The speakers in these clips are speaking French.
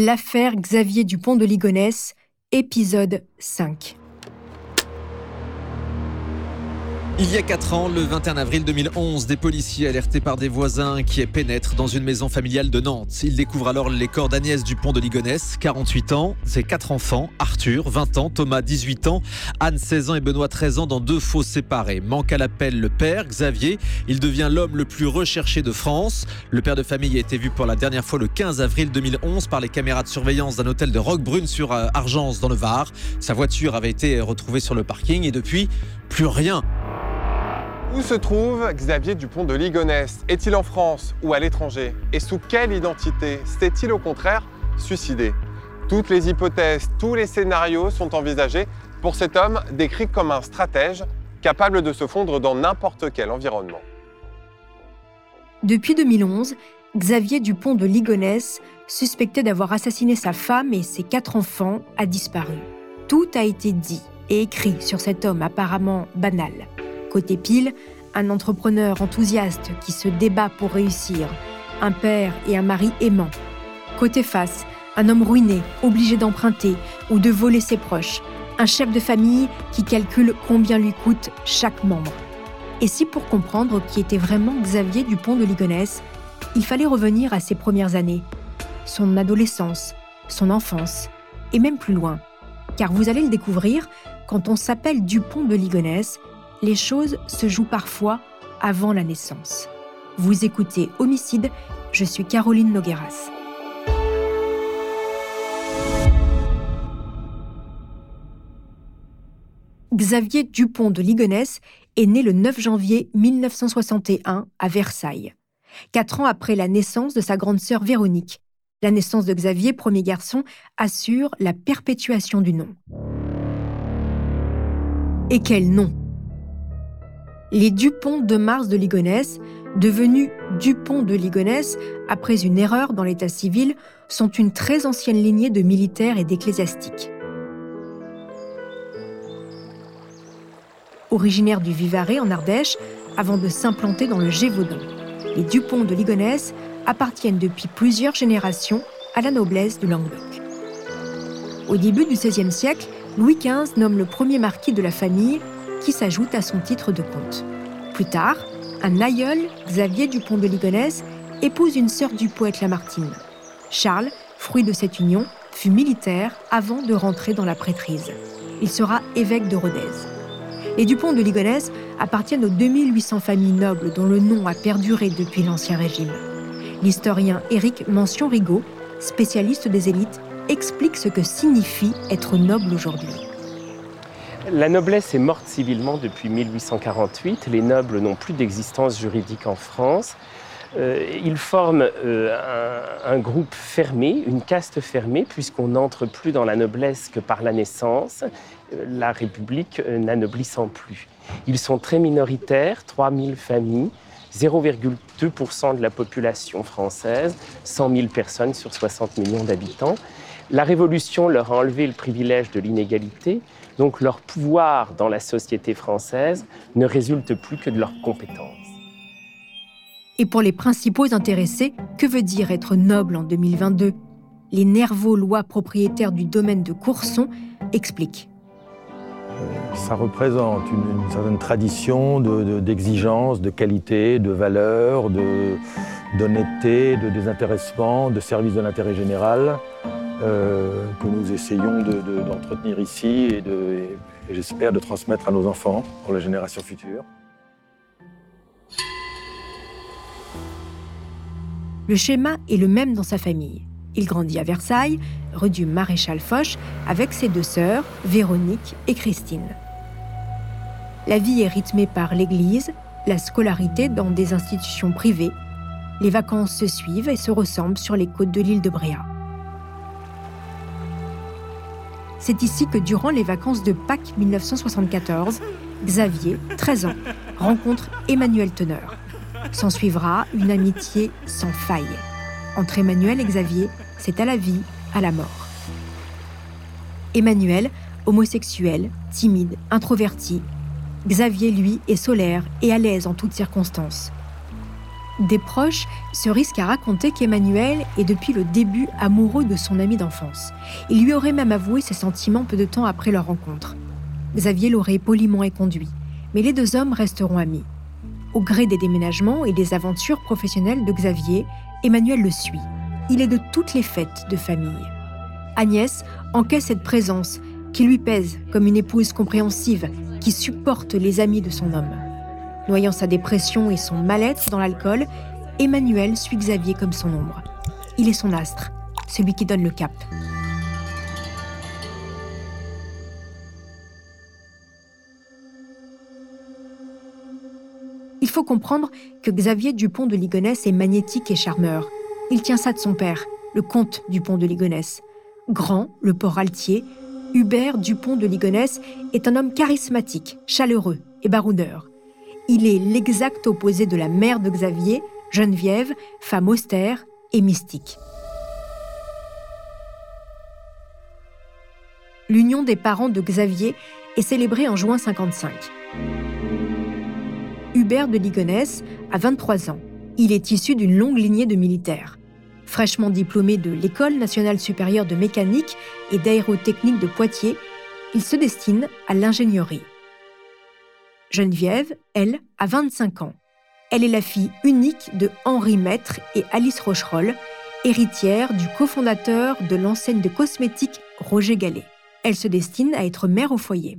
L'affaire Xavier Dupont de Ligonnès, épisode 5. Il y a 4 ans, le 21 avril 2011, des policiers alertés par des voisins qui pénètrent dans une maison familiale de Nantes. Ils découvrent alors les corps d'Agnès Dupont de Ligonnès, 48 ans, ses quatre enfants, Arthur, 20 ans, Thomas, 18 ans, Anne, 16 ans et Benoît, 13 ans, dans deux fosses séparés. Manque à l'appel le père, Xavier. Il devient l'homme le plus recherché de France. Le père de famille a été vu pour la dernière fois le 15 avril 2011 par les caméras de surveillance d'un hôtel de Roquebrune sur euh, Argence, dans le Var. Sa voiture avait été retrouvée sur le parking et depuis, plus rien. Où se trouve Xavier Dupont de Ligonnès? Est-il en France ou à l'étranger? Et sous quelle identité S'est-il au contraire suicidé? Toutes les hypothèses, tous les scénarios sont envisagés pour cet homme décrit comme un stratège capable de se fondre dans n'importe quel environnement. Depuis 2011, Xavier Dupont de Ligonnès, suspecté d'avoir assassiné sa femme et ses quatre enfants, a disparu. Tout a été dit et écrit sur cet homme apparemment banal. Côté pile, un entrepreneur enthousiaste qui se débat pour réussir, un père et un mari aimant. Côté face, un homme ruiné, obligé d'emprunter ou de voler ses proches, un chef de famille qui calcule combien lui coûte chaque membre. Et si pour comprendre qui était vraiment Xavier Dupont de Ligonnès, il fallait revenir à ses premières années, son adolescence, son enfance, et même plus loin. Car vous allez le découvrir, quand on s'appelle Dupont de Ligonnès, les choses se jouent parfois avant la naissance. Vous écoutez Homicide, je suis Caroline Nogueras. Xavier Dupont de Ligonnès est né le 9 janvier 1961 à Versailles, quatre ans après la naissance de sa grande sœur Véronique. La naissance de Xavier, premier garçon, assure la perpétuation du nom. Et quel nom? Les Dupont de Mars de Ligonnès, devenus Dupont de Ligonnès après une erreur dans l'état civil, sont une très ancienne lignée de militaires et d'ecclésiastiques. Originaires du Vivarais en Ardèche, avant de s'implanter dans le Gévaudan, les Dupont de Ligonnès appartiennent depuis plusieurs générations à la noblesse du Languedoc. Au début du XVIe siècle, Louis XV nomme le premier marquis de la famille qui s'ajoute à son titre de comte. Plus tard, un aïeul, Xavier Dupont de Ligonnès, épouse une sœur du poète Lamartine. Charles, fruit de cette union, fut militaire avant de rentrer dans la prêtrise. Il sera évêque de Rodez. Les Dupont de Ligonnès appartiennent aux 2800 familles nobles dont le nom a perduré depuis l'Ancien Régime. L'historien Éric Mention-Rigaud, spécialiste des élites, explique ce que signifie être noble aujourd'hui. La noblesse est morte civilement depuis 1848. Les nobles n'ont plus d'existence juridique en France. Euh, ils forment euh, un, groupe fermé, une caste fermée, puisqu'on n'entre plus dans la noblesse que par la naissance, euh, la République n'anoblissant plus. Ils sont très minoritaires, 3000 familles, 0,2% de la population française, 100 000 personnes sur 60 millions d'habitants. La Révolution leur a enlevé le privilège de l'inégalité, donc leur pouvoir dans la société française ne résulte plus que de leurs compétences. Et pour les principaux intéressés, que veut dire être noble en 2022 Les nerveux lois propriétaires du domaine de Courson expliquent. Ça représente une, certaine tradition d'exigence, de, qualité, de valeur, d'honnêteté, de, désintéressement, de service de l'intérêt général. Euh, que nous essayons d'entretenir ici et, j'espère de transmettre à nos enfants pour la génération future. Le schéma est le même dans sa famille. Il grandit à Versailles, rue du Maréchal Foch, avec ses deux sœurs, Véronique et Christine. La vie est rythmée par l'église, la scolarité dans des institutions privées. Les vacances se suivent et se ressemblent sur les côtes de l'île de Bréa. C'est ici que durant les vacances de Pâques 1974, Xavier, 13 ans, rencontre Emmanuel Teneur. S'en suivra une amitié sans faille. Entre Emmanuel et Xavier, c'est à la vie, à la mort. Emmanuel, homosexuel, timide, introverti. Xavier, lui, est solaire et à l'aise en toutes circonstances. Des proches se risquent à raconter qu'Emmanuel est depuis le début amoureux de son ami d'enfance. Il lui aurait même avoué ses sentiments peu de temps après leur rencontre. Xavier l'aurait poliment éconduit, mais les deux hommes resteront amis. Au gré des déménagements et des aventures professionnelles de Xavier, Emmanuel le suit. Il est de toutes les fêtes de famille. Agnès encaisse cette présence qui lui pèse comme une épouse compréhensive qui supporte les amis de son homme. Noyant sa dépression et son mal-être dans l'alcool, Emmanuel suit Xavier comme son ombre. Il est son astre, celui qui donne le cap. Il faut comprendre que Xavier Dupont de Ligonnès est magnétique et charmeur. Il tient ça de son père, le comte Dupont de Ligonnès. Grand, le port altier, Hubert Dupont de Ligonnès est un homme charismatique, chaleureux et baroudeur. Il est l'exact opposé de la mère de Xavier, Geneviève, femme austère et mystique. L'union des parents de Xavier est célébrée en juin 55. Hubert de Ligonnès a 23 ans. Il est issu d'une longue lignée de militaires. Fraîchement diplômé de l'École nationale supérieure de mécanique et d'aérotechnique de Poitiers, il se destine à l'ingénierie. Geneviève, elle, a 25 ans. Elle est la fille unique de Henri Maître et Alice Rocheroll, héritière du cofondateur de l'enseigne de cosmétiques Roger Gallet. Elle se destine à être mère au foyer.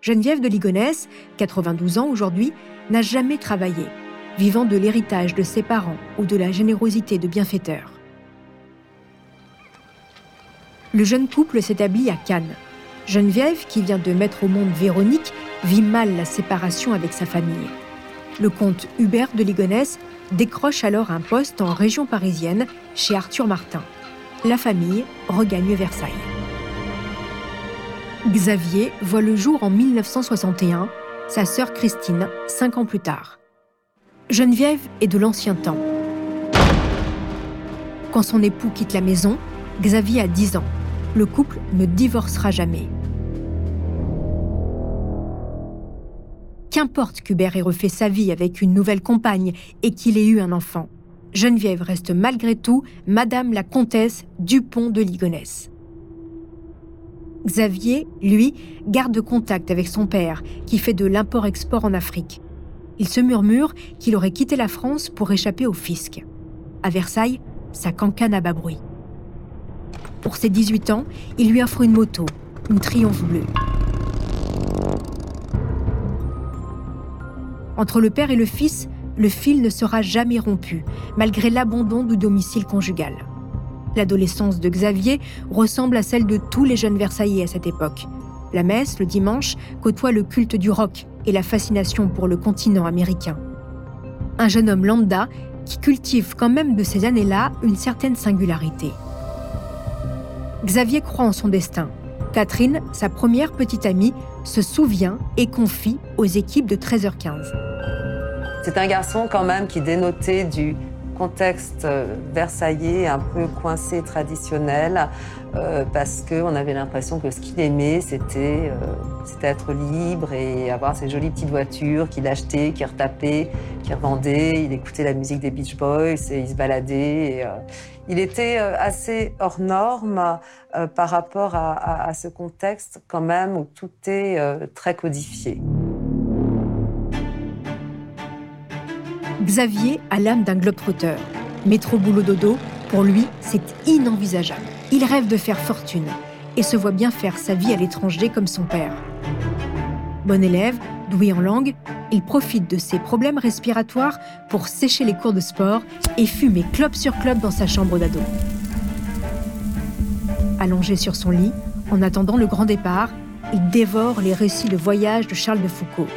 Geneviève de Ligonnès, 92 ans aujourd'hui, n'a jamais travaillé, vivant de l'héritage de ses parents ou de la générosité de bienfaiteurs. Le jeune couple s'établit à Cannes. Geneviève, qui vient de mettre au monde Véronique, vit mal la séparation avec sa famille. Le comte Hubert de Ligonnès décroche alors un poste en région parisienne chez Arthur Martin. La famille regagne Versailles. Xavier voit le jour en 1961, sa sœur Christine, cinq ans plus tard. Geneviève est de l'ancien temps. Quand son époux quitte la maison, Xavier a 10 ans. Le couple ne divorcera jamais. Qu'Hubert ait refait sa vie avec une nouvelle compagne et qu'il ait eu un enfant, Geneviève reste malgré tout Madame la comtesse Dupont de Ligonnès. Xavier, lui, garde contact avec son père, qui fait de l'import-export en Afrique. Il se murmure qu'il aurait quitté la France pour échapper au fisc. À Versailles, sa cancane à bas bruit. Pour ses 18 ans, il lui offre une moto, une Triomphe bleue. Entre le père et le fils, le fil ne sera jamais rompu, malgré l'abandon du domicile conjugal. L'adolescence de Xavier ressemble à celle de tous les jeunes Versaillais à cette époque. La messe, le dimanche, côtoie le culte du rock et la fascination pour le continent américain. Un jeune homme lambda qui cultive quand même de ces années-là une certaine singularité. Xavier croit en son destin. Catherine, sa première petite amie, se souvient et confie aux équipes de 13h15. C'est un garçon quand même qui dénotait du contexte euh, versaillais un peu coincé traditionnel euh, parce qu'on avait l'impression que ce qu'il aimait c'était euh, être libre et avoir ces jolies petites voitures qu'il achetait, qu'il retapait, qu'il revendait. Il écoutait la musique des Beach Boys et il se baladait. il était assez hors norme par rapport à, à, ce contexte quand même où tout est très codifié. Xavier a l'âme d'un globe-trotteur. Métro boulot dodo, pour lui, c'est inenvisageable. Il rêve de faire fortune et se voit bien faire sa vie à l'étranger comme son père. Bon élève, en langue, il profite de ses problèmes respiratoires pour sécher les cours de sport et fumer clope sur clope dans sa chambre d'ado. Allongé sur son lit, en attendant le grand départ, il dévore les récits de voyage de Charles de Foucault,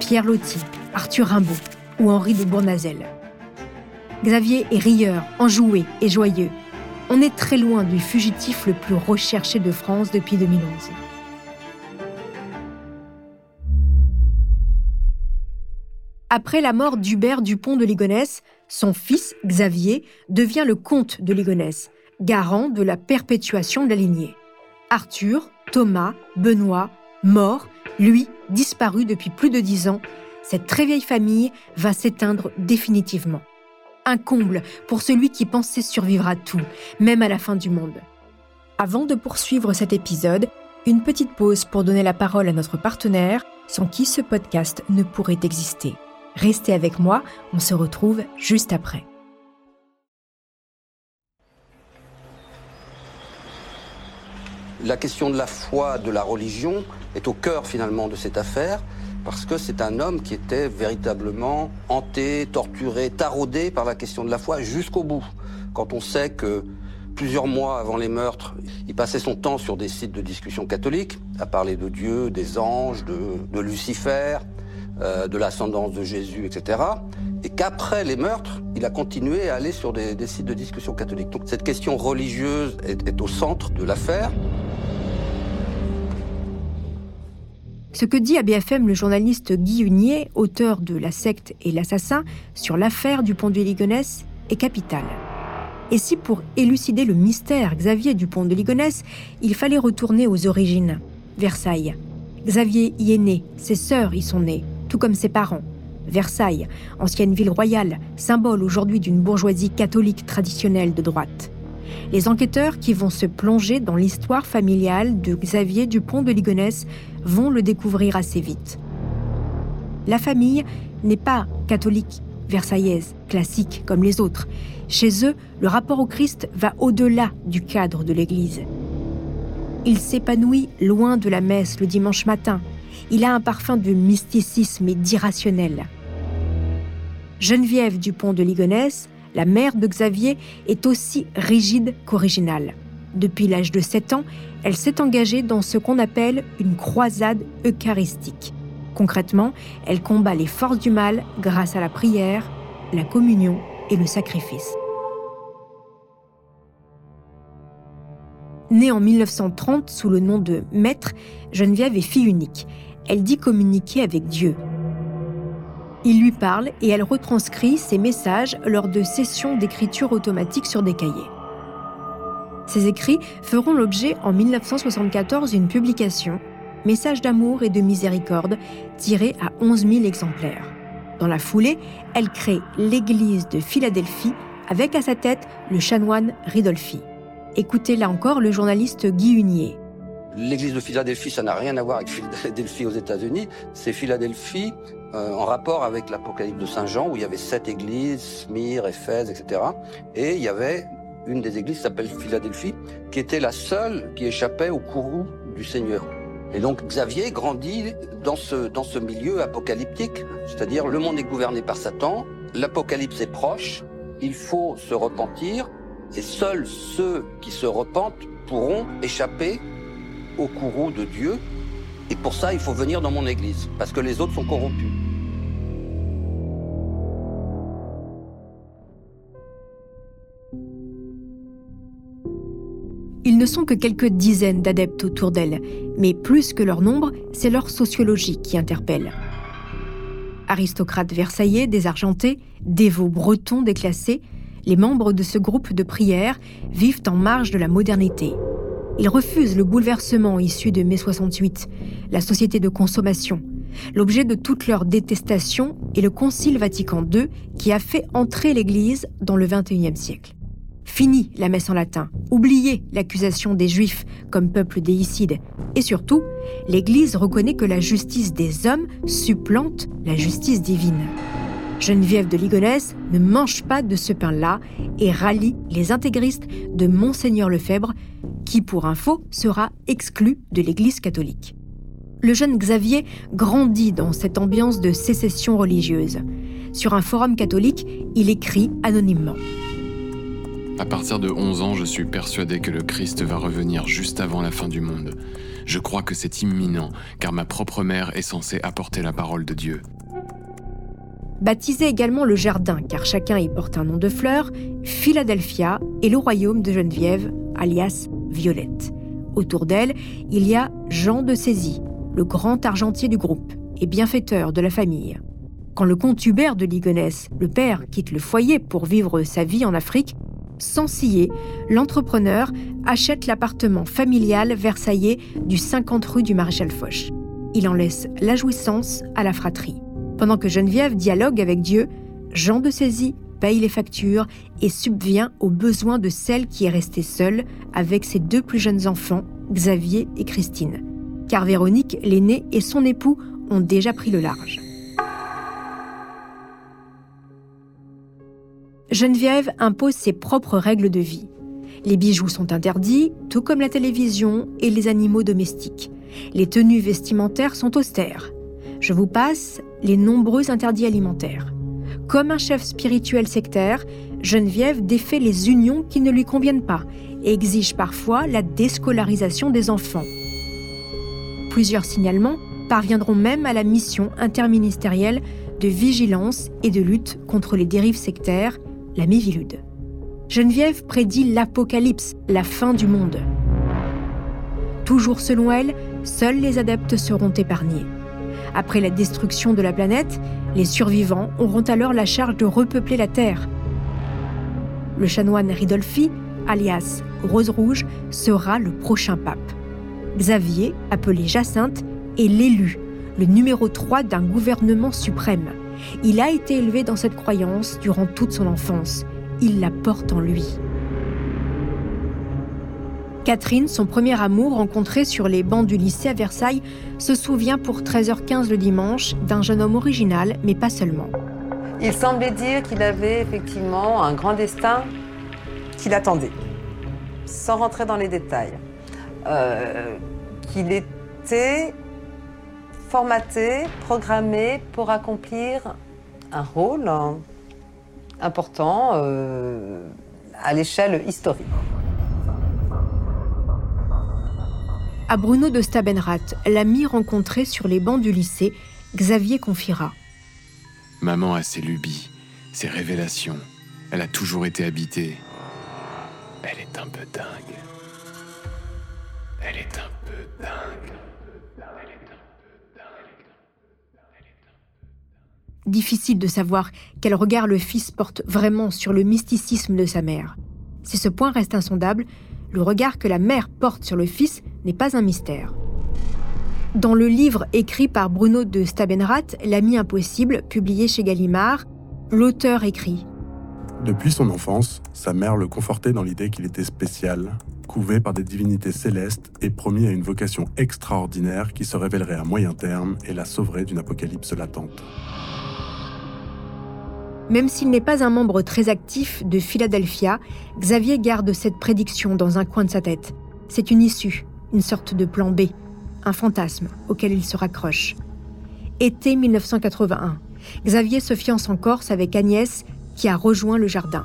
Pierre Loti, Arthur Rimbaud, ou Henri de Bournazel. Xavier est rieur, enjoué et joyeux. On est très loin du fugitif le plus recherché de France depuis 2011. Après la mort d'Hubert Dupont de Ligonnès, son fils, Xavier, devient le comte de Ligonnès, garant de la perpétuation de la lignée. Arthur, Thomas, Benoît, mort, lui, disparu depuis plus de dix ans, cette très vieille famille va s'éteindre définitivement. Un comble pour celui qui pensait survivre à tout, même à la fin du monde. Avant de poursuivre cet épisode, une petite pause pour donner la parole à notre partenaire, sans qui ce podcast ne pourrait exister. Restez avec moi, on se retrouve juste après. La question de la foi, de la religion, est au cœur finalement de cette affaire, parce que c'est un homme qui était véritablement hanté, torturé, taraudé par la question de la foi jusqu'au bout. Quand on sait que plusieurs mois avant les meurtres, il passait son temps sur des sites de discussion catholiques, à parler de Dieu, des anges, de, Lucifer, euh, de l'ascendance de Jésus, etc. Et qu'après les meurtres, il a continué à aller sur des, sites de discussion catholiques. Donc cette question religieuse est au centre de l'affaire. Ce que dit à BFM le journaliste Guy Hunier, auteur de La secte et l'assassin, sur l'affaire du pont de Ligonnès, est capital. Et si pour élucider le mystère Xavier Dupont de Ligonnès, il fallait retourner aux origines, Versailles. Xavier y est né, ses sœurs y sont nées, tout comme ses parents. Versailles, ancienne ville royale, symbole aujourd'hui d'une bourgeoisie catholique traditionnelle de droite les enquêteurs qui vont se plonger dans l'histoire familiale de Xavier Dupont de Ligonnès vont le découvrir assez vite. La famille n'est pas catholique, versaillaise, classique comme les autres. Chez eux, le rapport au Christ va au-delà du cadre de l'Église. Il s'épanouit loin de la messe le dimanche matin. Il a un parfum de mysticisme et d'irrationnel. Geneviève Dupont de Ligonnès la mère de Xavier est aussi rigide qu'originale. Depuis l'âge de 7 ans, elle s'est engagée dans ce qu'on appelle une croisade eucharistique. Concrètement, elle combat les forces du mal grâce à la prière, la communion et le sacrifice. Née en 1930 sous le nom de Maître, Geneviève est fille unique. Elle dit communiquer avec Dieu, il lui parle et elle retranscrit ses messages lors de sessions d'écriture automatique sur des cahiers. Ces écrits feront l'objet en 1974 d'une publication, Messages d'amour et de miséricorde, tiré à 11 000 exemplaires. Dans la foulée, elle crée l'église de Philadelphie avec à sa tête le chanoine Ridolfi. Écoutez là encore le journaliste Guy Hunier. L'église de Philadelphie, ça n'a rien à voir avec Philadelphie aux États-Unis. C'est Philadelphie euh, en rapport avec l'Apocalypse de Saint Jean, où il y avait sept églises, Smyrne, Éphèse, etc. Et il y avait une des églises qui s'appelle Philadelphie, qui était la seule qui échappait au courroux du Seigneur. Et donc Xavier grandit dans ce, dans ce milieu apocalyptique, c'est-à-dire le monde est gouverné par Satan, l'apocalypse est proche, il faut se repentir, et seuls ceux qui se repentent pourront échapper au courroux de Dieu. Et pour ça, il faut venir dans mon église, parce que les autres sont corrompus. Ils ne sont que quelques dizaines d'adeptes autour d'elle, mais plus que leur nombre, c'est leur sociologie qui interpelle. Aristocrates versaillais désargentés, dévots bretons déclassés, les membres de ce groupe de prière vivent en marge de la modernité. Ils refusent le bouleversement issu de mai 68, la société de consommation. L'objet de toute leur détestation est le Concile Vatican II qui a fait entrer l'Église dans le XXIe siècle. Fini la messe en latin, oubliez l'accusation des Juifs comme peuple déicide, et surtout, l'Église reconnaît que la justice des hommes supplante la justice divine. Geneviève de Ligonnès ne mange pas de ce pain-là et rallie les intégristes de Monseigneur Lefebvre, qui, pour info, sera exclu de l'Église catholique. Le jeune Xavier grandit dans cette ambiance de sécession religieuse. Sur un forum catholique, il écrit anonymement. À partir de 11 ans, je suis persuadé que le Christ va revenir juste avant la fin du monde. Je crois que c'est imminent, car ma propre mère est censée apporter la parole de Dieu baptisé également le jardin, car chacun y porte un nom de fleur, Philadelphia et le royaume de Geneviève, alias Violette. Autour d'elle, il y a Jean de Sézy, le grand argentier du groupe et bienfaiteur de la famille. Quand le comte Hubert de Ligonnès, le père, quitte le foyer pour vivre sa vie en Afrique, sans scier, l'entrepreneur achète l'appartement familial versaillais du 50 rue du Maréchal Foch. Il en laisse la jouissance à la fratrie. Pendant que Geneviève dialogue avec Dieu, Jean de Saisie paye les factures et subvient aux besoins de celle qui est restée seule avec ses deux plus jeunes enfants, Xavier et Christine. Car Véronique, l'aînée, et son époux ont déjà pris le large. Geneviève impose ses propres règles de vie. Les bijoux sont interdits, tout comme la télévision et les animaux domestiques. Les tenues vestimentaires sont austères. Je vous passe les nombreux interdits alimentaires. Comme un chef spirituel sectaire, Geneviève défait les unions qui ne lui conviennent pas et exige parfois la déscolarisation des enfants. Plusieurs signalements parviendront même à la mission interministérielle de vigilance et de lutte contre les dérives sectaires, la Mivilude. Geneviève prédit l'apocalypse, la fin du monde. Toujours selon elle, seuls les adeptes seront épargnés. Après la destruction de la planète, les survivants auront alors la charge de repeupler la Terre. Le chanoine Ridolfi, alias Rose Rouge, sera le prochain pape. Xavier, appelé Jacinthe, est l'élu, le numéro 3 d'un gouvernement suprême. Il a été élevé dans cette croyance durant toute son enfance il la porte en lui. Catherine, son premier amour rencontré sur les bancs du lycée à Versailles, se souvient pour 13h15 le dimanche d'un jeune homme original, mais pas seulement. Il semblait dire qu'il avait effectivement un grand destin qui l'attendait, sans rentrer dans les détails. Euh, qu'il était formaté, programmé pour accomplir un rôle, important euh, à l'échelle historique. À Bruno de Stabenrath, l'ami rencontré sur les bancs du lycée, Xavier confiera. Maman a ses lubies, ses révélations. Elle a toujours été habitée. Elle est un peu dingue. Elle est un peu dingue. difficile de savoir quel regard le fils porte vraiment sur le mysticisme de sa mère. Si ce point reste insondable, le regard que la mère porte sur le fils n'est pas un mystère. Dans le livre écrit par Bruno de Stabenrath, L'ami impossible, publié chez Gallimard, l'auteur écrit Depuis son enfance, sa mère le confortait dans l'idée qu'il était spécial, couvé par des divinités célestes et promis à une vocation extraordinaire qui se révélerait à moyen terme et la sauverait d'une apocalypse latente. Même s'il n'est pas un membre très actif de Philadelphia, Xavier garde cette prédiction dans un coin de sa tête. C'est une issue, une sorte de plan B, un fantasme auquel il se raccroche. Été 1981, Xavier se fiance en Corse avec Agnès qui a rejoint le jardin.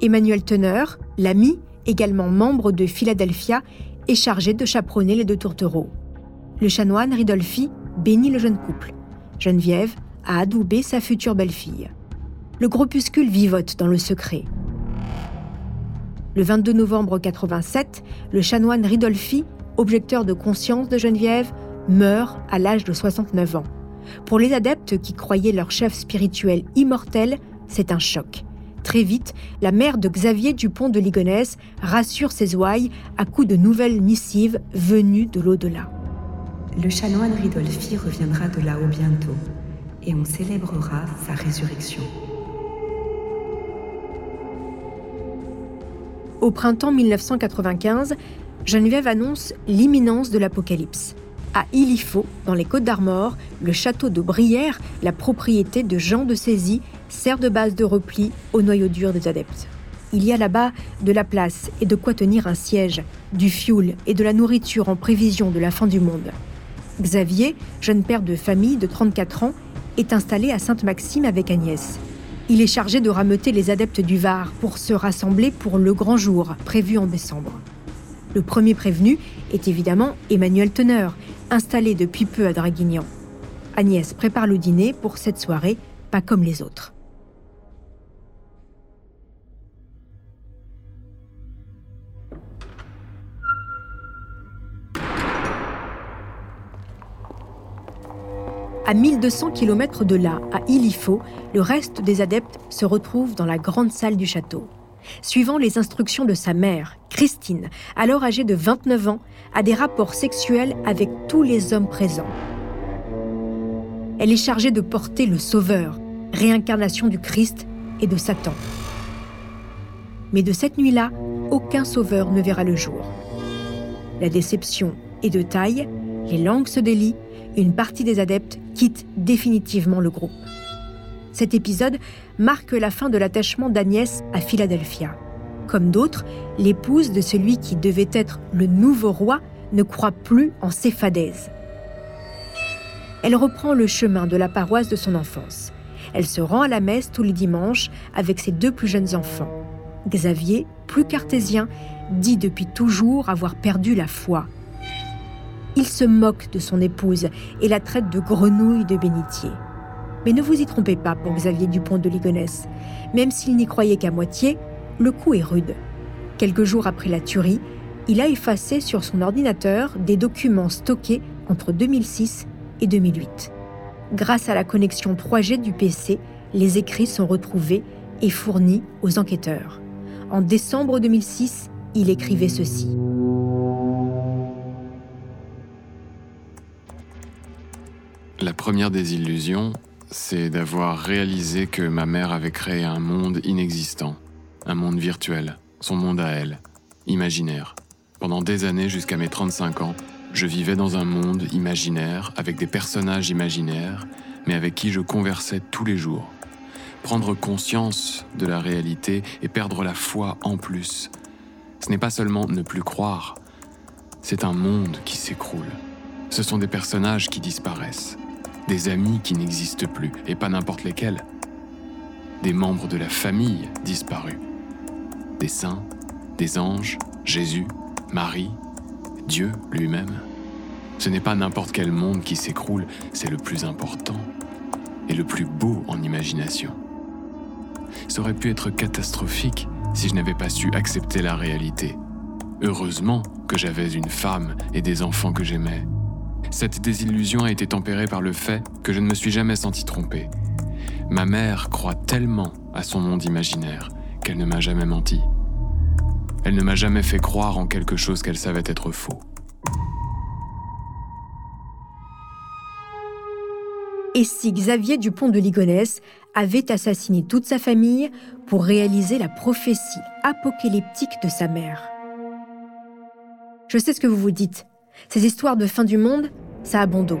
Emmanuel Teneur, l'ami, également membre de Philadelphia, est chargé de chaperonner les deux tourtereaux. Le chanoine Ridolfi bénit le jeune couple. Geneviève à adouber sa future belle-fille. Le groupuscule vivote dans le secret. Le 22 novembre 87, le chanoine Ridolfi, objecteur de conscience de Geneviève, meurt à l'âge de 69 ans. Pour les adeptes qui croyaient leur chef spirituel immortel, c'est un choc. Très vite, la mère de Xavier Dupont de Ligonnès rassure ses ouailles à coups de nouvelles missives venues de l'au-delà. Le chanoine Ridolfi reviendra de là-haut bientôt et on célébrera sa résurrection. Au printemps 1995, Geneviève annonce l'imminence de l'apocalypse. À Ilifo, dans les Côtes d'Armor, le château de Brière, la propriété de Jean de Saisie, sert de base de repli au noyau dur des adeptes. Il y a là-bas de la place et de quoi tenir un siège, du fioul et de la nourriture en prévision de la fin du monde. Xavier, jeune père de famille de 34 ans, est installé à Sainte-Maxime avec Agnès. Il est chargé de rameuter les adeptes du Var pour se rassembler pour le grand jour prévu en décembre. Le premier prévenu est évidemment Emmanuel Teneur, installé depuis peu à Draguignan. Agnès prépare le dîner pour cette soirée, pas comme les autres. À 1200 km de là, à Ilifo, le reste des adeptes se retrouvent dans la grande salle du château. Suivant les instructions de sa mère, Christine, alors âgée de 29 ans, a des rapports sexuels avec tous les hommes présents. Elle est chargée de porter le Sauveur, réincarnation du Christ et de Satan. Mais de cette nuit-là, aucun sauveur ne verra le jour. La déception est de taille, les langues se délient, une partie des adeptes quitte définitivement le groupe. Cet épisode marque la fin de l'attachement d'Agnès à Philadelphia. Comme d'autres, l'épouse de celui qui devait être le nouveau roi ne croit plus en ses fadaises. Elle reprend le chemin de la paroisse de son enfance. Elle se rend à la messe tous les dimanches avec ses deux plus jeunes enfants. Xavier, plus cartésien, dit depuis toujours avoir perdu la foi. Il se moque de son épouse et la traite de grenouille de bénitier. Mais ne vous y trompez pas pour Xavier Dupont de Ligonnès. Même s'il n'y croyait qu'à moitié, le coup est rude. Quelques jours après la tuerie, il a effacé sur son ordinateur des documents stockés entre 2006 et 2008. Grâce à la connexion 3G du PC, les écrits sont retrouvés et fournis aux enquêteurs. En décembre 2006, il écrivait ceci. La première des illusions, c'est d'avoir réalisé que ma mère avait créé un monde inexistant, un monde virtuel, son monde à elle, imaginaire. Pendant des années, jusqu'à mes 35 ans, je vivais dans un monde imaginaire, avec des personnages imaginaires, mais avec qui je conversais tous les jours. Prendre conscience de la réalité et perdre la foi en plus. Ce n'est pas seulement ne plus croire, c'est un monde qui s'écroule. Ce sont des personnages qui disparaissent, des amis qui n'existent plus, et pas n'importe lesquels. Des membres de la famille disparus. Des saints, des anges, Jésus, Marie, Dieu lui-même. Ce n'est pas n'importe quel monde qui s'écroule, c'est le plus important et le plus beau en imagination. Ça aurait pu être catastrophique si je n'avais pas su accepter la réalité. Heureusement que j'avais une femme et des enfants que j'aimais. Cette désillusion a été tempérée par le fait que je ne me suis jamais senti trompé. Ma mère croit tellement à son monde imaginaire qu'elle ne m'a jamais menti. Elle ne m'a jamais fait croire en quelque chose qu'elle savait être faux. Et si Xavier Dupont de Ligonnès avait assassiné toute sa famille pour réaliser la prophétie apocalyptique de sa mère? Je sais ce que vous vous dites. Ces histoires de fin du monde, ça a bon dos.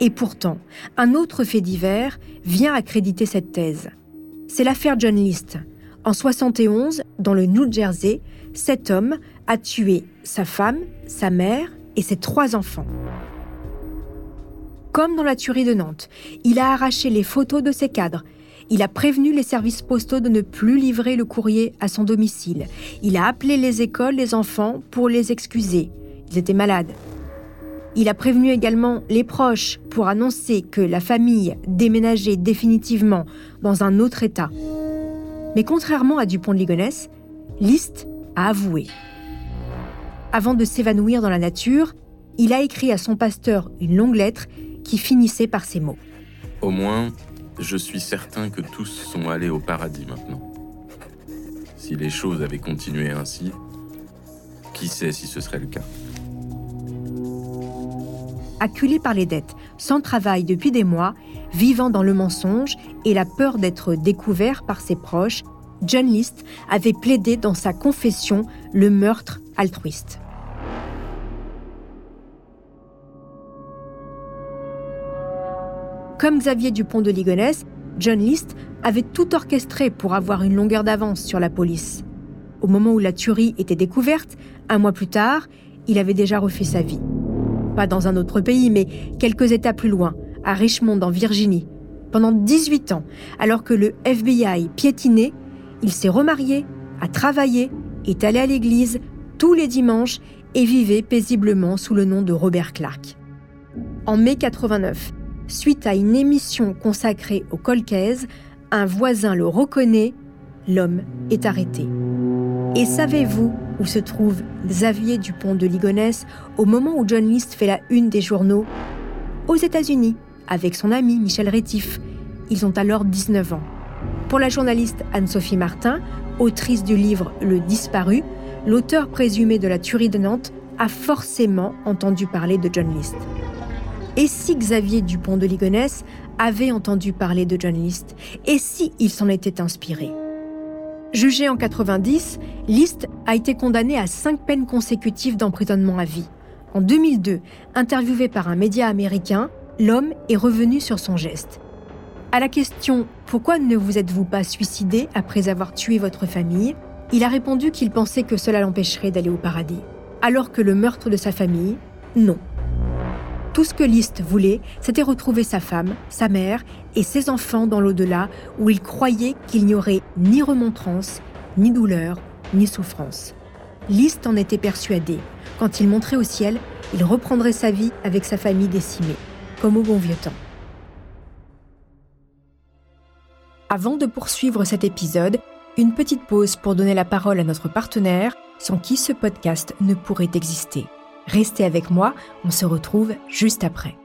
Et pourtant, un autre fait divers vient accréditer cette thèse. C'est l'affaire John List, en 71, dans le New Jersey, cet homme a tué sa femme, sa mère et ses trois enfants. Comme dans la tuerie de Nantes, il a arraché les photos de ses cadres. Il a prévenu les services postaux de ne plus livrer le courrier à son domicile. Il a appelé les écoles, les enfants, pour les excuser. Ils étaient malades. Il a prévenu également les proches pour annoncer que la famille déménageait définitivement dans un autre État. Mais contrairement à Dupont de Ligonnès, Liszt a avoué. Avant de s'évanouir dans la nature, il a écrit à son pasteur une longue lettre qui finissait par ces mots. Au moins, je suis certain que tous sont allés au paradis maintenant. Si les choses avaient continué ainsi, qui sait si ce serait le cas? Acculé par les dettes, sans travail depuis des mois, vivant dans le mensonge et la peur d'être découvert par ses proches, John List avait plaidé dans sa confession le meurtre altruiste. Comme Xavier Dupont de Ligonnès, John List avait tout orchestré pour avoir une longueur d'avance sur la police. Au moment où la tuerie était découverte, un mois plus tard, il avait déjà refait sa vie. Pas dans un autre pays, mais quelques États plus loin, à Richmond, en Virginie. Pendant 18 ans, alors que le FBI piétinait, il s'est remarié, a travaillé, est allé à l'église tous les dimanches et vivait paisiblement sous le nom de Robert Clark. En mai 89, suite à une émission consacrée au Colcaise, un voisin le reconnaît, l'homme est arrêté. Et savez-vous où se trouve Xavier Dupont de Ligonnès au moment où John List fait la une des journaux Aux États-Unis avec son ami Michel Rétif. Ils ont alors 19 ans. Pour la journaliste Anne-Sophie Martin, autrice du livre Le disparu, l'auteur présumé de la tuerie de Nantes a forcément entendu parler de John List. Et si Xavier Dupont de Ligonnès avait entendu parler de John List? Et si il s'en était inspiré? Jugé en 90, List a été condamné à cinq peines consécutives d'emprisonnement à vie. En 2002, interviewé par un média américain, l'homme est revenu sur son geste. À la question Pourquoi ne vous êtes-vous pas suicidé après avoir tué votre famille? il a répondu qu'il pensait que cela l'empêcherait d'aller au paradis. Alors que le meurtre de sa famille, non. Tout ce que Liszt voulait, c'était retrouver sa femme, sa mère et ses enfants dans l'au-delà où il croyait qu'il n'y aurait ni remontrance, ni douleur, ni souffrance. Liszt en était persuadé. Quand il montrait au ciel, il reprendrait sa vie avec sa famille décimée, comme au bon vieux temps. Avant de poursuivre cet épisode, une petite pause pour donner la parole à notre partenaire, sans qui ce podcast ne pourrait exister. Restez avec moi, on se retrouve juste après.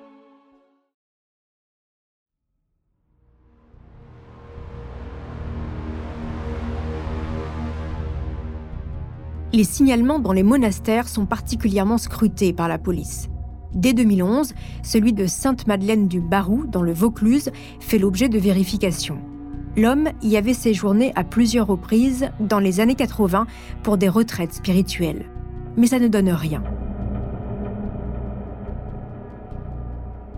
Les signalements dans les monastères sont particulièrement scrutés par la police. Dès 2011, celui de Sainte-Madeleine du Barou, dans le Vaucluse, fait l'objet de vérifications. L'homme y avait séjourné à plusieurs reprises dans les années 80 pour des retraites spirituelles. Mais ça ne donne rien.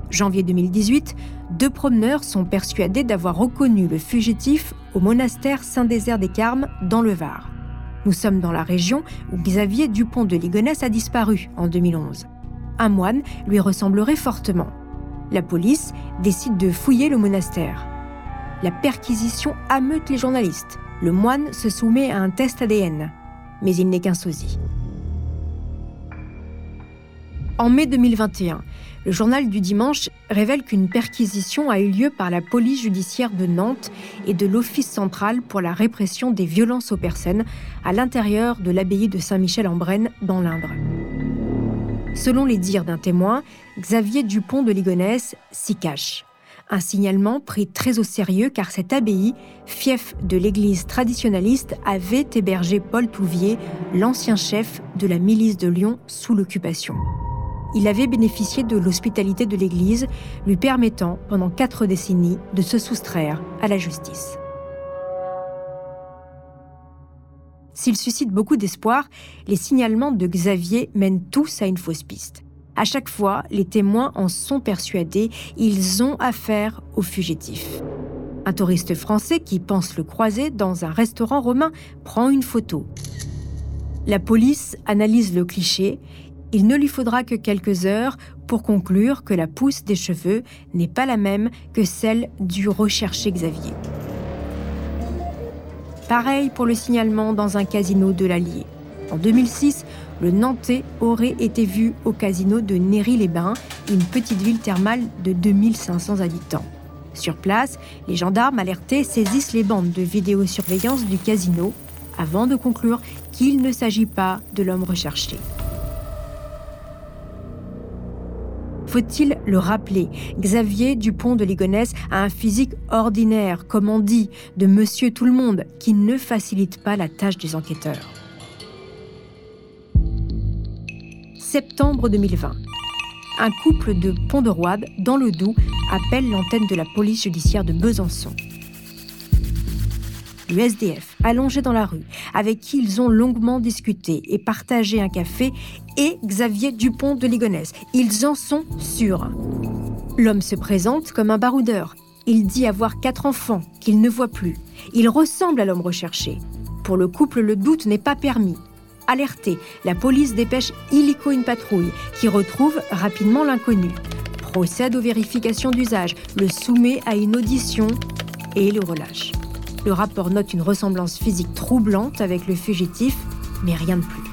Janvier 2018, deux promeneurs sont persuadés d'avoir reconnu le fugitif au monastère Saint-Désert des Carmes dans le Var. Nous sommes dans la région où Xavier Dupont de Ligonnès a disparu en 2011. Un moine lui ressemblerait fortement. La police décide de fouiller le monastère. La perquisition ameute les journalistes. Le moine se soumet à un test ADN, mais il n'est qu'un sosie. En mai 2021, le journal du dimanche révèle qu'une perquisition a eu lieu par la police judiciaire de Nantes et de l'Office central pour la répression des violences aux personnes à l'intérieur de l'abbaye de Saint-Michel-en-Brenne dans l'Indre. Selon les dires d'un témoin, Xavier Dupont de Ligonnès s'y cache. Un signalement pris très au sérieux car cette abbaye, fief de l'église traditionnaliste, avait hébergé Paul Touvier, l'ancien chef de la milice de Lyon sous l'occupation. Il avait bénéficié de l'hospitalité de l'église, lui permettant, pendant quatre décennies, de se soustraire à la justice. S'il suscite beaucoup d'espoir, les signalements de Xavier mènent tous à une fausse piste. À chaque fois, les témoins en sont persuadés, ils ont affaire au fugitif. Un touriste français qui pense le croiser dans un restaurant romain prend une photo. La police analyse le cliché. Il ne lui faudra que quelques heures pour conclure que la pousse des cheveux n'est pas la même que celle du recherché Xavier. Pareil pour le signalement dans un casino de l'Allier. En 2006, le Nantais aurait été vu au casino de Néry-les-Bains, une petite ville thermale de 2500 habitants. Sur place, les gendarmes alertés saisissent les bandes de vidéosurveillance du casino avant de conclure qu'il ne s'agit pas de l'homme recherché. Faut-il le rappeler? Xavier Dupont de Ligonnès a un physique ordinaire, comme on dit, de monsieur tout le monde, qui ne facilite pas la tâche des enquêteurs. septembre 2020. Un couple de Pont-de-Roide, dans le Doubs, appelle l'antenne de la police judiciaire de Besançon. Le SDF, allongé dans la rue, avec qui ils ont longuement discuté et partagé un café, et Xavier Dupont de Ligonnès. Ils en sont sûrs. L'homme se présente comme un baroudeur. Il dit avoir quatre enfants qu'il ne voit plus. Il ressemble à l'homme recherché. Pour le couple, le doute n'est pas permis. Alerté, la police dépêche illico une patrouille qui retrouve rapidement l'inconnu, procède aux vérifications d'usage, le soumet à une audition et le relâche. Le rapport note une ressemblance physique troublante avec le fugitif, mais rien de plus.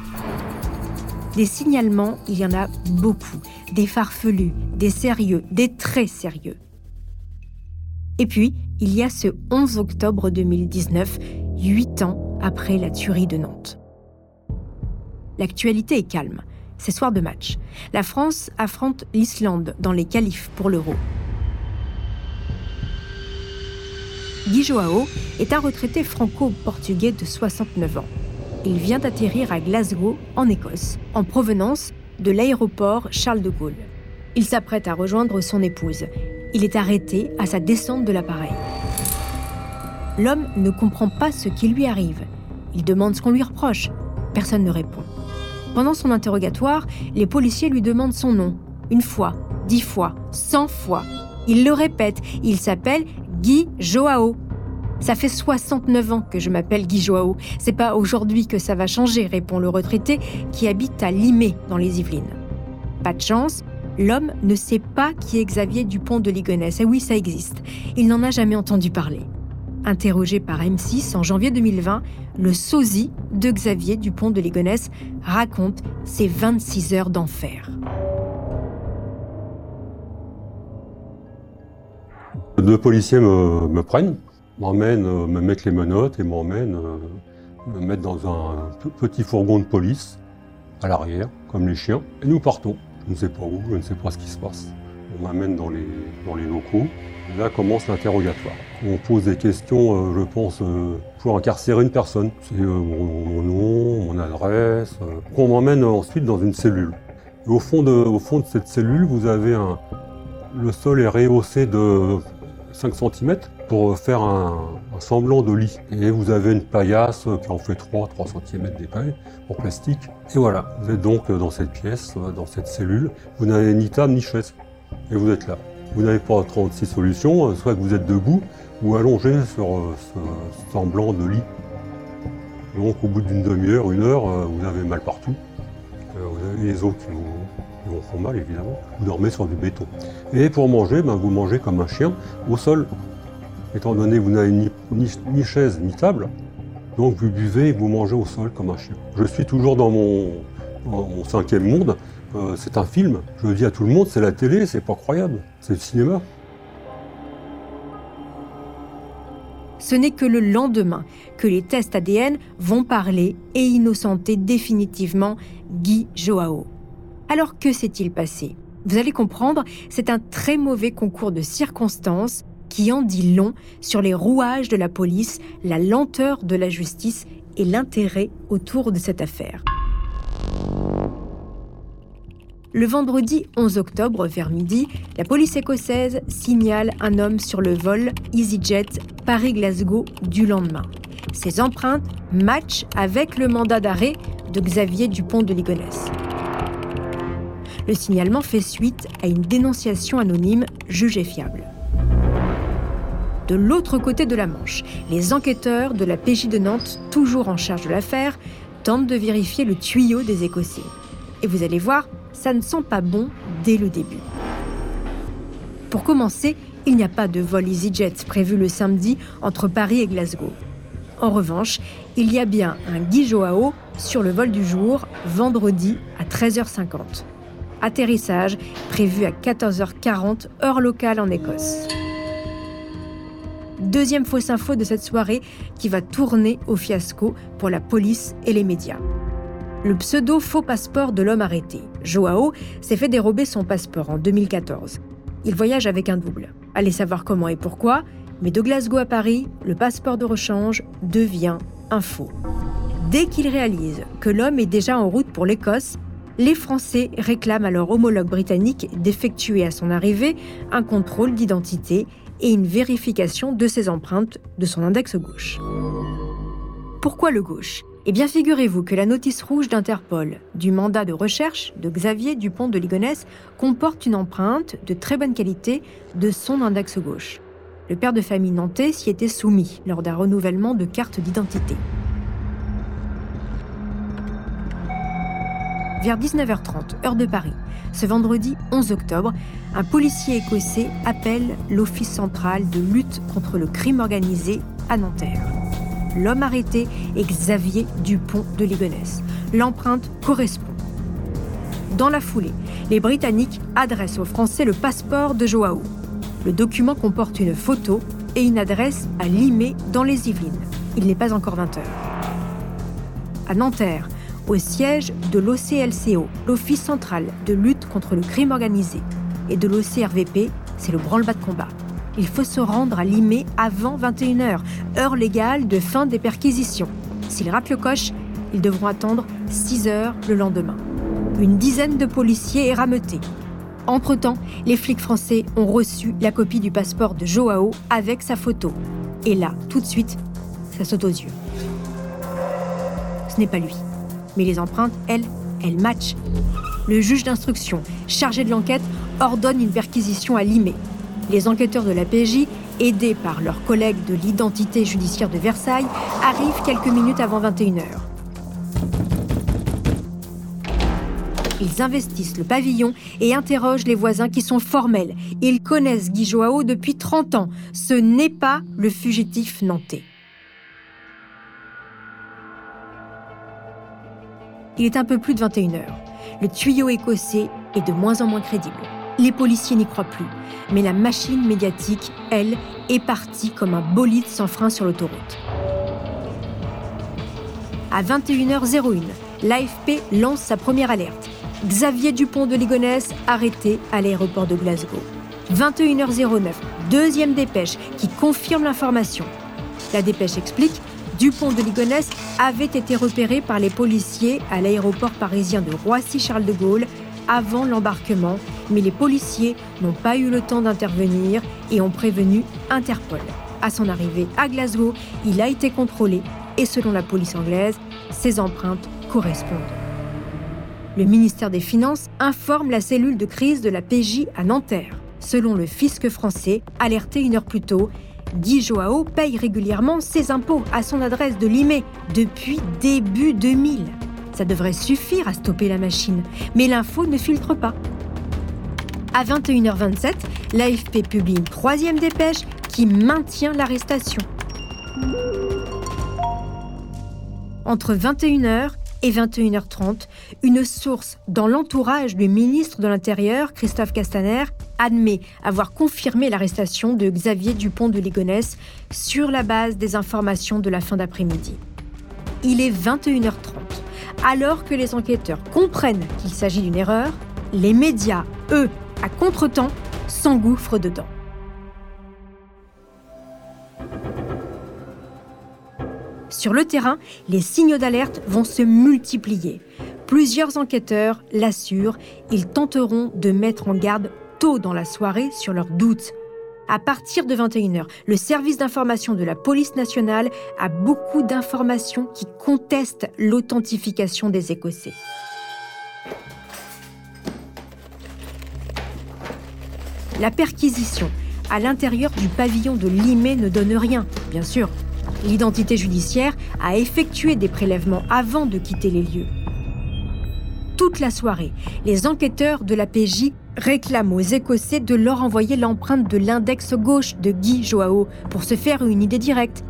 Des signalements, il y en a beaucoup, des farfelus, des sérieux, des très sérieux. Et puis, il y a ce 11 octobre 2019, huit ans après la tuerie de Nantes. L'actualité est calme. C'est soir de match. La France affronte l'Islande dans les qualifs pour l'Euro. Guy Joao est un retraité franco-portugais de 69 ans. Il vient d'atterrir à Glasgow, en Écosse, en provenance de l'aéroport Charles de Gaulle. Il s'apprête à rejoindre son épouse. Il est arrêté à sa descente de l'appareil. L'homme ne comprend pas ce qui lui arrive. Il demande ce qu'on lui reproche. Personne ne répond. Pendant son interrogatoire, les policiers lui demandent son nom. Une fois, dix fois, cent fois. Il le répète, il s'appelle Guy Joao. Ça fait 69 ans que je m'appelle Guy Joao. C'est pas aujourd'hui que ça va changer, répond le retraité qui habite à Limay, dans les Yvelines. Pas de chance, l'homme ne sait pas qui est Xavier Dupont de Ligonnès. Et oui, ça existe. Il n'en a jamais entendu parler. Interrogé par M6 en janvier 2020, le sosie de Xavier Dupont de Ligonnès raconte ses 26 heures d'enfer. Deux policiers me, prennent, m'emmènent, euh, me mettent les menottes et m'emmènent, euh, me mettent dans un petit fourgon de police à l'arrière, comme les chiens, et nous partons. Je ne sais pas où, je ne sais pas ce qui se passe. On m'amène dans les, dans les locaux. là commence l'interrogatoire. On pose des questions, euh, je pense, pour incarcérer une personne. C'est mon, nom, mon adresse. On m'emmène ensuite dans une cellule. au, fond de, au fond de cette cellule, vous avez un. Le sol est rehaussé de 5 cm pour faire un, semblant de lit. Et vous avez une paillasse qui en fait 3, 3 cm d'épaille en plastique. Et voilà, vous êtes donc dans cette pièce, dans cette cellule. Vous n'avez ni table ni chaise. Et vous êtes là. Vous n'avez pas 36 solutions, soit que vous êtes debout ou allongé sur euh, ce semblant de lit. Donc au bout d'une demi-heure, une heure, euh, vous avez mal partout. Euh, vous avez les os qui vous vous font mal évidemment, vous dormez sur du béton. Et pour manger, ben, vous mangez comme un chien au sol. Étant donné que vous n'avez ni, chaise ni table, donc vous buvez et vous mangez au sol comme un chien. Je suis toujours dans mon, cinquième monde. Euh, c'est un film. Je le dis à tout le monde, c'est la télé, c'est pas croyable. C'est le cinéma. Ce n'est que le lendemain que les tests ADN vont parler et innocenter définitivement Guy Joao. Alors que s'est-il passé? Vous allez comprendre, c'est un très mauvais concours de circonstances qui en dit long sur les rouages de la police, la lenteur de la justice et l'intérêt autour de cette affaire. Le vendredi 11 octobre, vers midi, la police écossaise signale un homme sur le vol EasyJet Paris-Glasgow du lendemain. Ses empreintes matchent avec le mandat d'arrêt de Xavier Dupont de Ligonnès. Le signalement fait suite à une dénonciation anonyme jugée fiable. De l'autre côté de la Manche, les enquêteurs de la PJ de Nantes, toujours en charge de l'affaire, tentent de vérifier le tuyau des Écossais. Et vous allez voir, ça ne sent pas bon dès le début. Pour commencer, il n'y a pas de vol EasyJet prévu le samedi entre Paris et Glasgow. En revanche, il y a bien un Guy sur le vol du jour, vendredi à 13h50. Atterrissage prévu à 14h40 heure locale en Écosse. Deuxième fausse info de cette soirée qui va tourner au fiasco pour la police et les médias. Le pseudo faux passeport de l'homme arrêté. Joao s'est fait dérober son passeport en 2014. Il voyage avec un double. Allez savoir comment et pourquoi, mais de Glasgow à Paris, le passeport de rechange devient un faux. Dès qu'il réalise que l'homme est déjà en route pour l'Écosse, les Français réclament à leur homologue britannique d'effectuer à son arrivée un contrôle d'identité et une vérification de ses empreintes de son index gauche. Pourquoi le gauche? Eh bien, figurez-vous que la notice rouge d'Interpol du mandat de recherche de Xavier Dupont de Ligonnès comporte une empreinte de très bonne qualité de son index gauche. Le père de famille nantais s'y était soumis lors d'un renouvellement de carte d'identité. Vers 19h30, heure de Paris. Ce vendredi 11 octobre, un policier écossais appelle l'Office central de lutte contre le crime organisé à Nanterre. L'homme arrêté est Xavier Dupont de Ligonnès. L'empreinte correspond. Dans la foulée, les Britanniques adressent aux Français le passeport de Joao. Le document comporte une photo et une adresse à Limay dans les Yvelines. Il n'est pas encore 20h. À Nanterre, au siège de l'OCLCO, l'Office central de lutte contre le crime organisé, et de l'OCRVP, c'est le branle-bas de combat. Il faut se rendre à Limay avant 21h, heure légale de fin des perquisitions. S'ils ratent le coche, ils devront attendre 6 heures le lendemain. Une dizaine de policiers est rameuté. Entre-temps, les flics français ont reçu la copie du passeport de Joao avec sa photo. Et là, tout de suite, ça saute aux yeux. Ce n'est pas lui. Mais les empreintes, elles, elles matchent. Le juge d'instruction, chargé de l'enquête, ordonne une perquisition à Limay. Les enquêteurs de la PJ, aidés par leurs collègues de l'identité judiciaire de Versailles, arrivent quelques minutes avant 21h. Ils investissent le pavillon et interrogent les voisins qui sont formels. Ils connaissent Guy Joao depuis 30 ans. Ce n'est pas le fugitif nantais. Il est un peu plus de 21h. Le tuyau écossais est de moins en moins crédible. Les policiers n'y croient plus. Mais la machine médiatique, elle, est partie comme un bolide sans frein sur l'autoroute. À 21h01, l'AFP lance sa première alerte. Xavier Dupont de Ligonnès arrêté à l'aéroport de Glasgow. 21h09, deuxième dépêche qui confirme l'information. La dépêche explique Dupont de Ligonnès avait été repéré par les policiers à l'aéroport parisien de Roissy-Charles de Gaulle avant l'embarquement, mais les policiers n'ont pas eu le temps d'intervenir et ont prévenu Interpol. À son arrivée à Glasgow, il a été contrôlé et selon la police anglaise, ses empreintes correspondent. Le ministère des Finances informe la cellule de crise de la PJ à Nanterre. Selon le fisc français, alerté une heure plus tôt, Guy Joao paye régulièrement ses impôts à son adresse de Limay depuis début 2000. Ça devrait suffire à stopper la machine, mais l'info ne filtre pas. À 21h27, l'AFP publie une troisième dépêche qui maintient l'arrestation. Entre 21h et 21h30, une source dans l'entourage du ministre de l'Intérieur, Christophe Castaner, admet avoir confirmé l'arrestation de Xavier Dupont de Ligonnès sur la base des informations de la fin d'après-midi. Il est 21h30. Alors que les enquêteurs comprennent qu'il s'agit d'une erreur, les médias, eux, à contretemps, s'engouffrent dedans. Sur le terrain, les signaux d'alerte vont se multiplier. Plusieurs enquêteurs l'assurent, ils tenteront de mettre en garde tôt dans la soirée sur leurs doutes. À partir de 21h, le service d'information de la police nationale a beaucoup d'informations qui contestent l'authentification des Écossais. La perquisition à l'intérieur du pavillon de Limay ne donne rien, bien sûr. L'identité judiciaire a effectué des prélèvements avant de quitter les lieux. Toute la soirée, les enquêteurs de la PJ réclament aux Écossais de leur envoyer l'empreinte de l'index gauche de Guy Joao pour se faire une idée directe.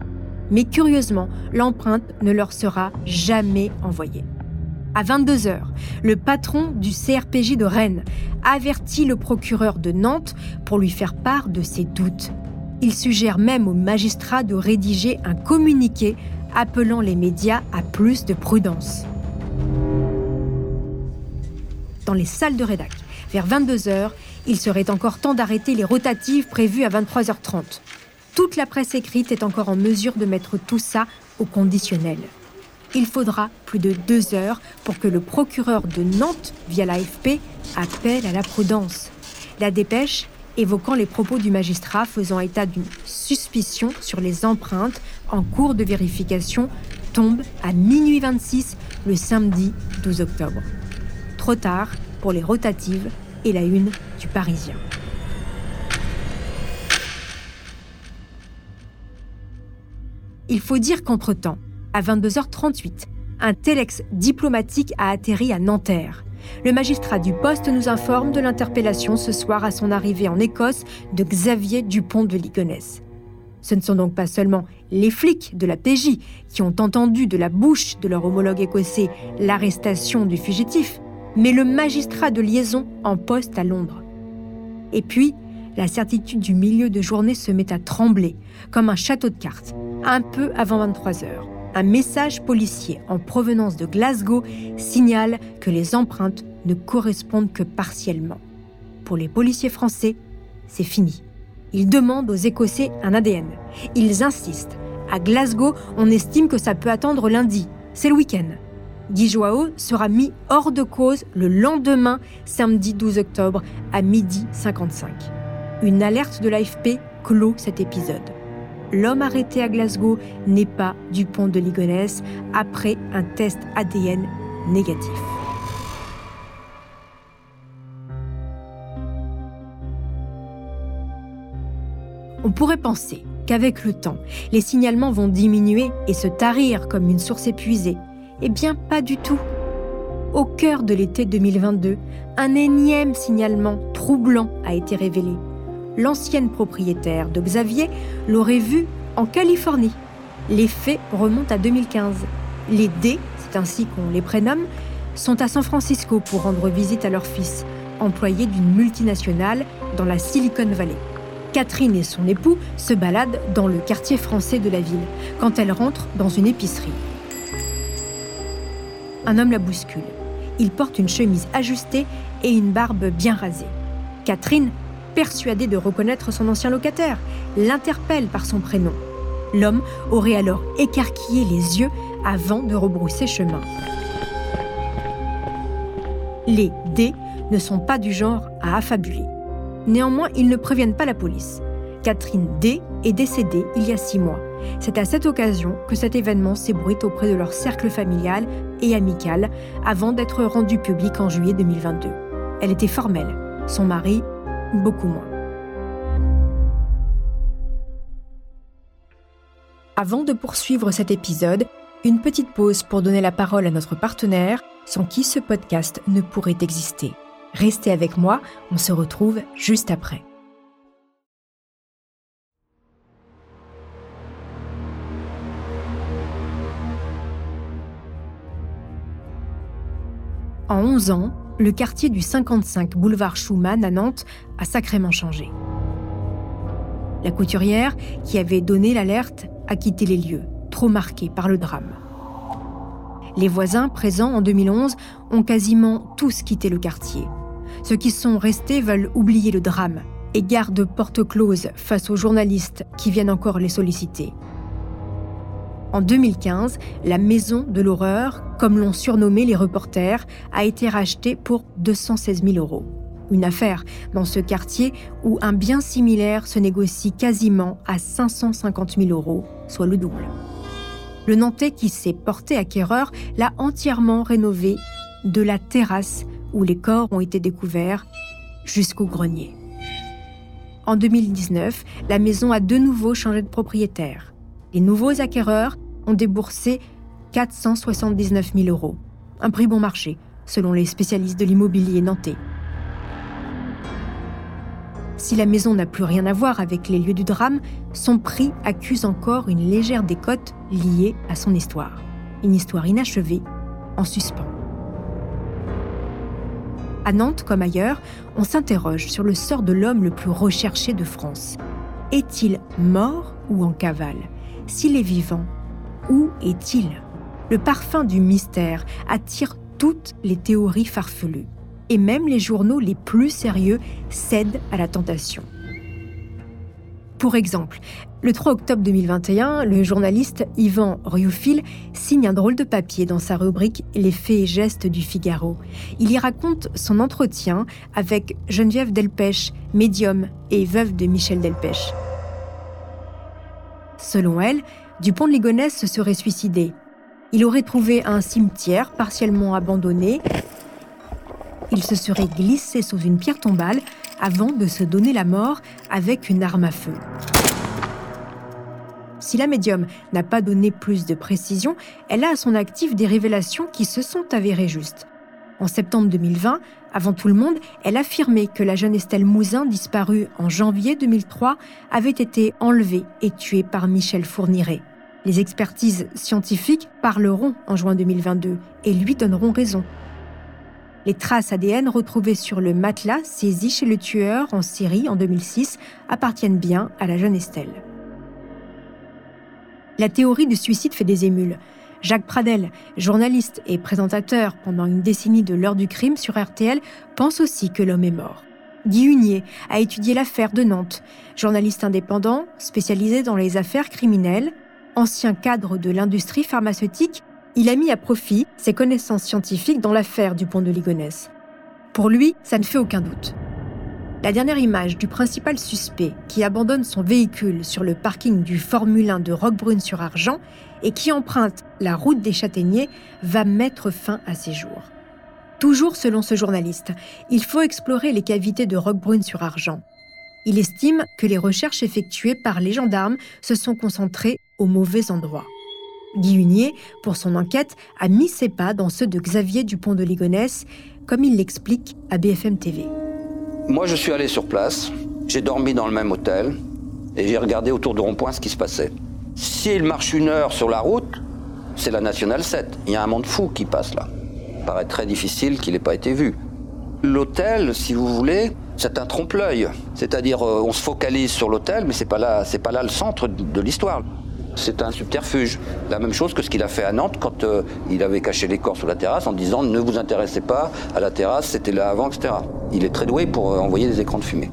Mais curieusement, l'empreinte ne leur sera jamais envoyée. À 22h, le patron du CRPJ de Rennes avertit le procureur de Nantes pour lui faire part de ses doutes. Il suggère même aux magistrats de rédiger un communiqué appelant les médias à plus de prudence. Dans les salles de rédac, vers 22h, il serait encore temps d'arrêter les rotatives prévues à 23h30. Toute la presse écrite est encore en mesure de mettre tout ça au conditionnel. Il faudra plus de deux heures pour que le procureur de Nantes, via l'AFP, appelle à la prudence. La dépêche évoquant les propos du magistrat faisant état d'une suspicion sur les empreintes en cours de vérification tombe à minuit 26 le samedi 12 octobre. Trop tard pour les rotatives et la une du Parisien. Il faut dire qu'entre-temps, à 22h38, un telex diplomatique a atterri à Nanterre. Le magistrat du poste nous informe de l'interpellation ce soir à son arrivée en Écosse de Xavier Dupont de Ligonnès. Ce ne sont donc pas seulement les flics de la PJ qui ont entendu de la bouche de leur homologue écossais l'arrestation du fugitif, mais le magistrat de liaison en poste à Londres. Et puis, la certitude du milieu de journée se met à trembler, comme un château de cartes, un peu avant 23 heures un message policier en provenance de Glasgow signale que les empreintes ne correspondent que partiellement. Pour les policiers français, c'est fini. Ils demandent aux Écossais un ADN. Ils insistent. À Glasgow, on estime que ça peut attendre lundi. C'est le week-end. Guy Joao sera mis hors de cause le lendemain, samedi 12 octobre, à midi 55. Une alerte de l'AFP clôt cet épisode. L'homme arrêté à Glasgow n'est pas Dupont de Ligonnès après un test ADN négatif. On pourrait penser qu'avec le temps, les signalements vont diminuer et se tarir comme une source épuisée. Eh bien, pas du tout. Au cœur de l'été 2022, un énième signalement troublant a été révélé. L'ancienne propriétaire de Xavier l'aurait vu en Californie. Les faits remontent à 2015. Les D, c'est ainsi qu'on les prénomme, sont à San Francisco pour rendre visite à leur fils, employé d'une multinationale dans la Silicon Valley. Catherine et son époux se baladent dans le quartier français de la ville quand elle rentre dans une épicerie. Un homme la bouscule. Il porte une chemise ajustée et une barbe bien rasée. Catherine, persuadée de reconnaître son ancien locataire, l'interpelle par son prénom. L'homme aurait alors écarquillé les yeux avant de rebrousser chemin. Les D ne sont pas du genre à affabuler. Néanmoins, ils ne préviennent pas la police. Catherine D est décédée il y a six mois. C'est à cette occasion que cet événement s'ébruite auprès de leur cercle familial et amical avant d'être rendu public en juillet 2022. Elle était formelle, son mari beaucoup moins. Avant de poursuivre cet épisode, une petite pause pour donner la parole à notre partenaire, sans qui ce podcast ne pourrait exister. Restez avec moi, on se retrouve juste après. En 11 ans, le quartier du 55 boulevard Schumann à Nantes a sacrément changé. La couturière, qui avait donné l'alerte, a quitté les lieux, trop marquée par le drame. Les voisins présents en 2011 ont quasiment tous quitté le quartier. Ceux qui sont restés veulent oublier le drame et gardent porte close face aux journalistes qui viennent encore les solliciter. En 2015, la Maison de l'Horreur, comme l'ont surnommé les reporters, a été rachetée pour 216 000 euros. Une affaire dans ce quartier où un bien similaire se négocie quasiment à 550 000 euros, soit le double. Le Nantais qui s'est porté acquéreur l'a entièrement rénové de la terrasse où les corps ont été découverts jusqu'au grenier. En 2019, la maison a de nouveau changé de propriétaire. Les nouveaux acquéreurs ont déboursé 479 000 euros, un prix bon marché, selon les spécialistes de l'immobilier nantais. Si la maison n'a plus rien à voir avec les lieux du drame, son prix accuse encore une légère décote liée à son histoire. Une histoire inachevée, en suspens. À Nantes comme ailleurs, on s'interroge sur le sort de l'homme le plus recherché de France. Est-il mort ou en cavale? S'il est vivant, où est-il? Le parfum du mystère attire toutes les théories farfelues. Et même les journaux les plus sérieux cèdent à la tentation. Pour exemple, le 3 octobre 2021, le journaliste Yvan Rioufil signe un drôle de papier dans sa rubrique Les faits et gestes du Figaro. Il y raconte son entretien avec Geneviève Delpech, médium et veuve de Michel Delpech. Selon elle, Dupont de Ligonnès se serait suicidé. Il aurait trouvé un cimetière partiellement abandonné. Il se serait glissé sous une pierre tombale avant de se donner la mort avec une arme à feu. Si la médium n'a pas donné plus de précision, elle a à son actif des révélations qui se sont avérées justes. En septembre 2020, avant tout le monde, elle affirmait que la jeune Estelle Mouzin, disparue en janvier 2003, avait été enlevée et tuée par Michel Fourniret. Les expertises scientifiques parleront en juin 2022 et lui donneront raison. Les traces ADN retrouvées sur le matelas saisi chez le tueur en Syrie en 2006 appartiennent bien à la jeune Estelle. La théorie du suicide fait des émules. Jacques Pradel, journaliste et présentateur pendant une décennie de l'heure du crime sur RTL, pense aussi que l'homme est mort. Guy Hunier a étudié l'affaire de Nantes. Journaliste indépendant, spécialisé dans les affaires criminelles, ancien cadre de l'industrie pharmaceutique, il a mis à profit ses connaissances scientifiques dans l'affaire du pont de Ligonnès. Pour lui, ça ne fait aucun doute. La dernière image du principal suspect qui abandonne son véhicule sur le parking du Formule 1 de Roquebrune-sur-Argent et qui emprunte la route des Châtaigniers va mettre fin à ses jours. Toujours selon ce journaliste, il faut explorer les cavités de Roquebrune-sur-Argent. Il estime que les recherches effectuées par les gendarmes se sont concentrées au mauvais endroit. Guy Hunier, pour son enquête, a mis ses pas dans ceux de Xavier Dupont de Ligonnès, comme il l'explique à BFM TV. Moi, je suis allé sur place, j'ai dormi dans le même hôtel et j'ai regardé autour de rond-point ce qui se passait. S'il marche une heure sur la route, c'est la Nationale 7. Il y a un monde fou qui passe là. Il paraît très difficile qu'il n'ait pas été vu. L'hôtel, si vous voulez, c'est un trompe-l'œil. C'est-à-dire, euh, on se focalise sur l'hôtel, mais c'est pas là, c'est pas là le centre de l'histoire. C'est un subterfuge. La même chose que ce qu'il a fait à Nantes quand euh, il avait caché les corps sur la terrasse en disant ne vous intéressez pas à la terrasse, c'était là avant, etc. Il est très doué pour euh, envoyer des écrans de fumée.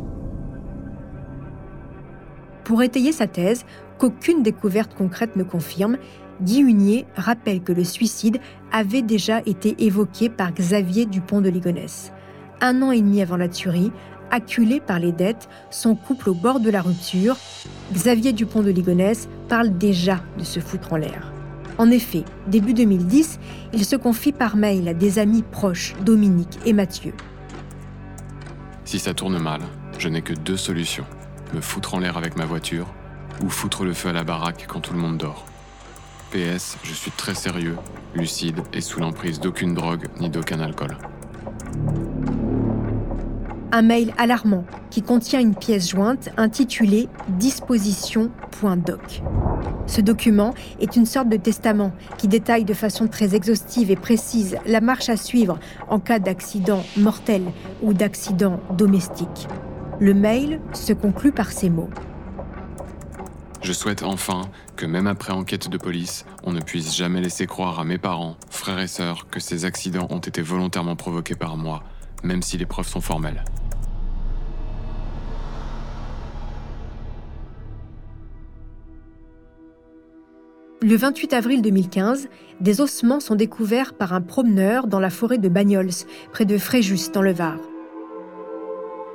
Pour étayer sa thèse, qu'aucune découverte concrète ne confirme, Guy Hunier rappelle que le suicide avait déjà été évoqué par Xavier Dupont de Ligonnès. Un an et demi avant la tuerie, acculé par les dettes, son couple au bord de la rupture, Xavier Dupont de Ligonnès parle déjà de se foutre en l'air. En effet, début 2010, il se confie par mail à des amis proches, Dominique et Mathieu. Si ça tourne mal, je n'ai que deux solutions. Me foutre en l'air avec ma voiture ou foutre le feu à la baraque quand tout le monde dort. PS, je suis très sérieux, lucide et sous l'emprise d'aucune drogue ni d'aucun alcool un mail alarmant qui contient une pièce jointe intitulée disposition.doc. Ce document est une sorte de testament qui détaille de façon très exhaustive et précise la marche à suivre en cas d'accident mortel ou d'accident domestique. Le mail se conclut par ces mots. Je souhaite enfin que même après enquête de police, on ne puisse jamais laisser croire à mes parents, frères et sœurs que ces accidents ont été volontairement provoqués par moi, même si les preuves sont formelles. Le 28 avril 2015, des ossements sont découverts par un promeneur dans la forêt de Bagnols, près de Fréjus, dans le Var.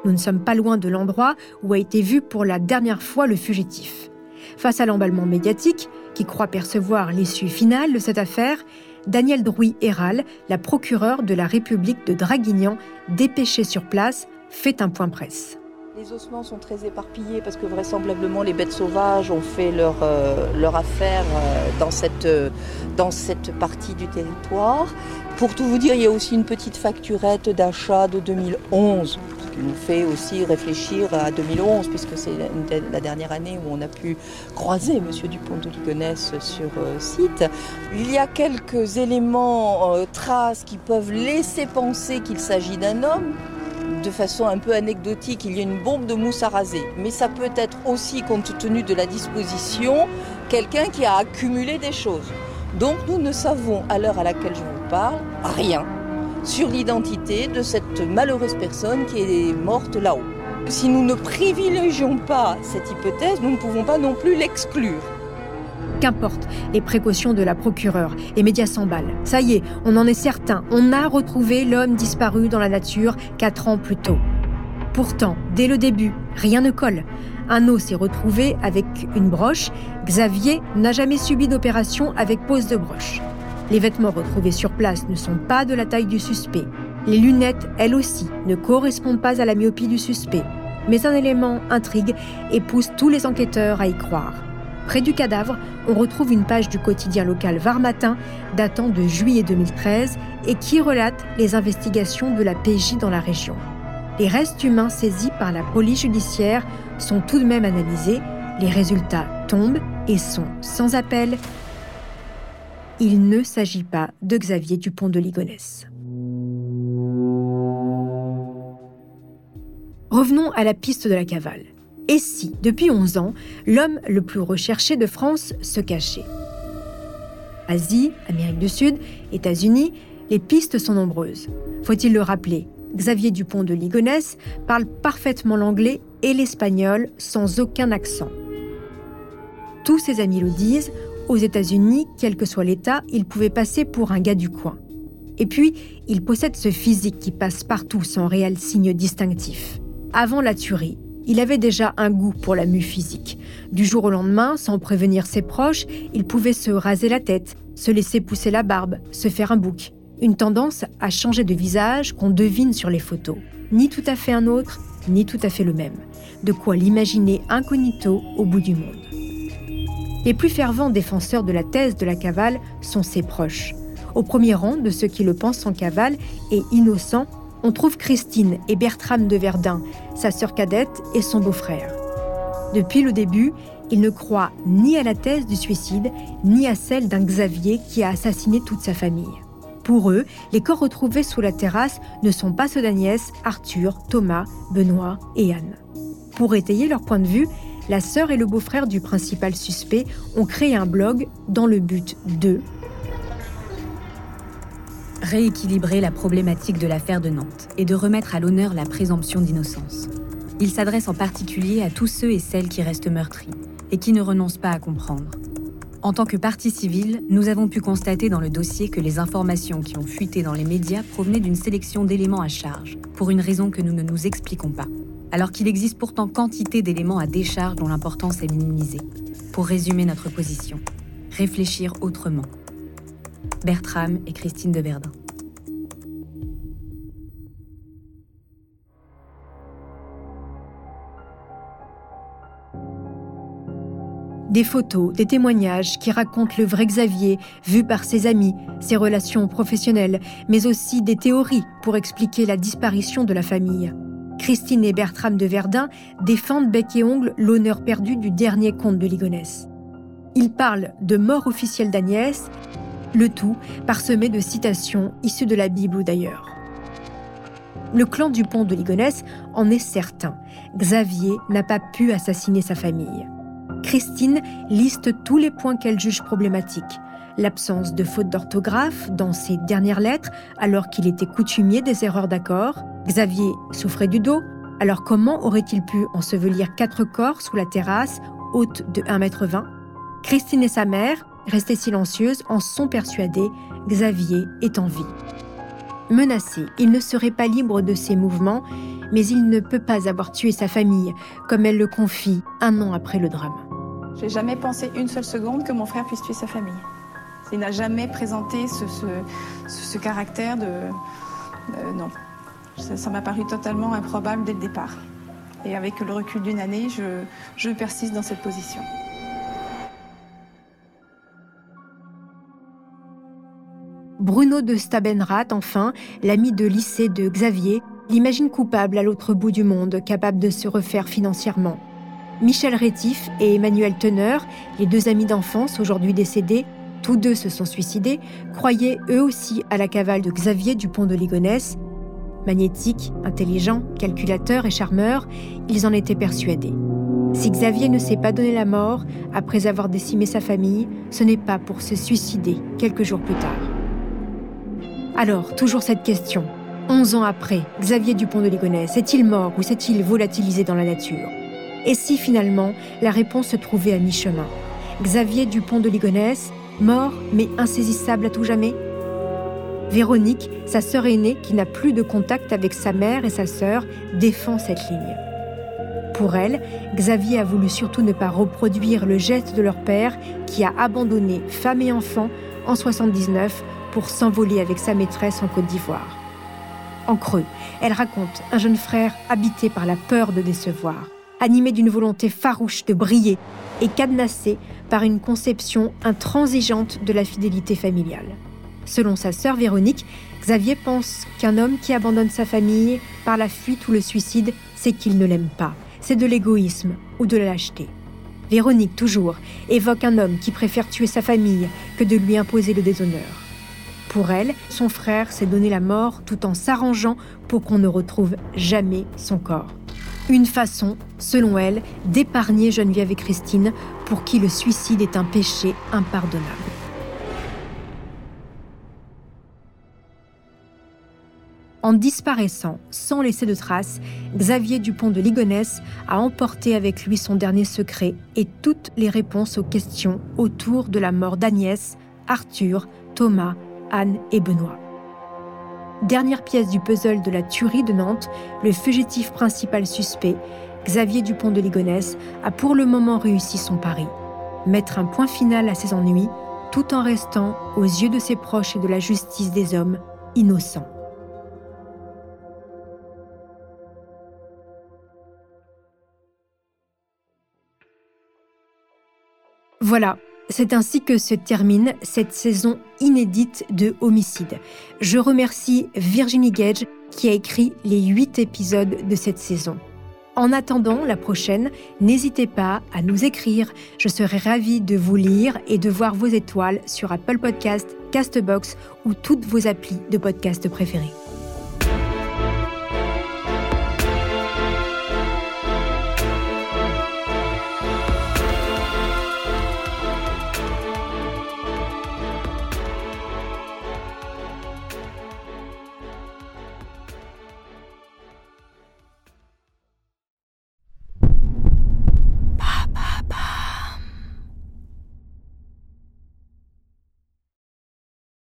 Nous ne sommes pas loin de l'endroit où a été vu pour la dernière fois le fugitif. Face à l'emballement médiatique, qui croit percevoir l'issue finale de cette affaire, Daniel Drouy-Héral, la procureure de la République de Draguignan, dépêchée sur place, fait un point presse. Les ossements sont très éparpillés parce que vraisemblablement les bêtes sauvages ont fait leur, euh, affaire euh, dans, cette, euh, dans cette partie du territoire. Pour tout vous dire, il y a aussi une petite facturette d'achat de 2011, ce qui nous fait aussi réfléchir à 2011, puisque c'est la dernière année où on a pu croiser M. Dupont de sur site. Il y a quelques éléments, traces qui peuvent laisser penser qu'il s'agit d'un homme, de façon un peu anecdotique, il y a une bombe de mousse à raser. Mais ça peut être aussi, compte tenu de la disposition, quelqu'un qui a accumulé des choses. Donc nous ne savons, à l'heure à laquelle je vous parle, rien sur l'identité de cette malheureuse personne qui est morte là-haut. Si nous ne privilégions pas cette hypothèse, nous ne pouvons pas non plus l'exclure. Qu'importe les précautions de la procureure, les médias s'emballent. Ça y est, on en est certain, on a retrouvé l'homme disparu dans la nature quatre ans plus tôt. Pourtant, dès le début, rien ne colle. Un os s'est retrouvé avec une broche. Xavier n'a jamais subi d'opération avec pose de broche. Les vêtements retrouvés sur place ne sont pas de la taille du suspect. Les lunettes, elles aussi, ne correspondent pas à la myopie du suspect. Mais un élément intrigue et pousse tous les enquêteurs à y croire. Près du cadavre, on retrouve une page du quotidien local Var Matin datant de juillet 2013 et qui relate les investigations de la PJ dans la région. Les restes humains saisis par la police judiciaire sont tout de même analysés, les résultats tombent et sont sans appel. Il ne s'agit pas de Xavier Dupont de Ligonnès. Revenons à la piste de la cavale. Et si, depuis 11 ans, l'homme le plus recherché de France se cachait Asie, Amérique du Sud, États-Unis, les pistes sont nombreuses. Faut-il le rappeler? Xavier Dupont de Ligonnès parle parfaitement l'anglais et l'espagnol sans aucun accent. Tous ses amis le disent, Aux États-Unis, quel que soit l'État, il pouvait passer pour un gars du coin. Et puis, il possède ce physique qui passe partout sans réel signe distinctif. Avant la tuerie, il avait déjà un goût pour la mue physique. Du jour au lendemain, sans prévenir ses proches, il pouvait se raser la tête, se laisser pousser la barbe, se faire un bouc. Une tendance à changer de visage qu'on devine sur les photos. Ni tout à fait un autre, ni tout à fait le même. De quoi l'imaginer incognito au bout du monde. Les plus fervents défenseurs de la thèse de la cavale sont ses proches. Au premier rang de ceux qui le pensent en cavale et innocent, on trouve Christine et Bertram de Verdun, sa sœur cadette et son beau-frère. Depuis le début, ils ne croient ni à la thèse du suicide, ni à celle d'un Xavier qui a assassiné toute sa famille. Pour eux, les corps retrouvés sous la terrasse ne sont pas ceux d'Agnès, Arthur, Thomas, Benoît et Anne. Pour étayer leur point de vue, la sœur et le beau-frère du principal suspect ont créé un blog dans le but de rééquilibrer la problématique de l'affaire de Nantes et de remettre à l'honneur la présomption d'innocence. Il s'adresse en particulier à tous ceux et celles qui restent meurtris et qui ne renoncent pas à comprendre. En tant que partie civile, nous avons pu constater dans le dossier que les informations qui ont fuité dans les médias provenaient d'une sélection d'éléments à charge, pour une raison que nous ne nous expliquons pas, alors qu'il existe pourtant quantité d'éléments à décharge dont l'importance est minimisée. Pour résumer notre position, réfléchir autrement, Bertram et Christine de Verdun. Des photos, des témoignages qui racontent le vrai Xavier, vu par ses amis, ses relations professionnelles, mais aussi des théories pour expliquer la disparition de la famille. Christine et Bertram de Verdun défendent bec et ongle l'honneur perdu du dernier comte de Ligonnès. Ils parlent de mort officielle d'Agnès le tout parsemé de citations issues de la Bible ou d'ailleurs. Le clan du pont de Ligonnès en est certain. Xavier n'a pas pu assassiner sa famille. Christine liste tous les points qu'elle juge problématiques. L'absence de faute d'orthographe dans ses dernières lettres, alors qu'il était coutumier des erreurs d'accord. Xavier souffrait du dos, alors comment aurait-il pu ensevelir quatre corps sous la terrasse, haute de 1,20 m Christine et sa mère Restées silencieuses, en sont persuadées, Xavier est en vie. Menacé, il ne serait pas libre de ses mouvements, mais il ne peut pas avoir tué sa famille, comme elle le confie un an après le drame. J'ai jamais pensé une seule seconde que mon frère puisse tuer sa famille. Il n'a jamais présenté ce, caractère de... Euh, non. Ça m'a paru totalement improbable dès le départ. Et avec le recul d'une année, je persiste dans cette position. Bruno de Stabenrath, enfin, l'ami de lycée de Xavier, l'imagine coupable à l'autre bout du monde, capable de se refaire financièrement. Michel Rétif et Emmanuel Teneur, les deux amis d'enfance aujourd'hui décédés, tous deux se sont suicidés, croyaient eux aussi à la cavale de Xavier du pont de Ligonnès. Magnétique, intelligent, calculateur et charmeur, ils en étaient persuadés. Si Xavier ne s'est pas donné la mort après avoir décimé sa famille, ce n'est pas pour se suicider quelques jours plus tard. Alors, toujours cette question. Onze ans après, Xavier Dupont de Ligonnès est-il mort ou s'est-il volatilisé dans la nature? Et si finalement la réponse se trouvait à mi-chemin? Xavier Dupont de Ligonnès, mort mais insaisissable à tout jamais? Véronique, sa sœur aînée qui n'a plus de contact avec sa mère et sa sœur, défend cette ligne. Pour elle, Xavier a voulu surtout ne pas reproduire le geste de leur père qui a abandonné femme et enfants en 79 pour s'envoler avec sa maîtresse en Côte d'Ivoire. En creux, elle raconte un jeune frère habité par la peur de décevoir, animé d'une volonté farouche de briller et cadenassé par une conception intransigeante de la fidélité familiale. Selon sa sœur Véronique, Xavier pense qu'un homme qui abandonne sa famille par la fuite ou le suicide, c'est qu'il ne l'aime pas. C'est de l'égoïsme ou de la lâcheté. Véronique, toujours, évoque un homme qui préfère tuer sa famille que de lui imposer le déshonneur. Pour elle, son frère s'est donné la mort tout en s'arrangeant pour qu'on ne retrouve jamais son corps. Une façon, selon elle, d'épargner Geneviève et Christine, pour qui le suicide est un péché impardonnable. En disparaissant sans laisser de traces, Xavier Dupont de Ligonnès a emporté avec lui son dernier secret et toutes les réponses aux questions autour de la mort d'Agnès, Arthur, Thomas, Anne et Benoît. Dernière pièce du puzzle de la tuerie de Nantes, le fugitif principal suspect, Xavier Dupont de Ligonnès, a pour le moment réussi son pari. Mettre un point final à ses ennuis tout en restant, aux yeux de ses proches et de la justice des hommes, innocent. Voilà, c'est ainsi que se termine cette saison inédite de Homicide. Je remercie Virginie Gage qui a écrit les huit épisodes de cette saison. En attendant la prochaine, n'hésitez pas à nous écrire. Je serai ravie de vous lire et de voir vos étoiles sur Apple Podcast, Castbox ou toutes vos applis de podcast préférés.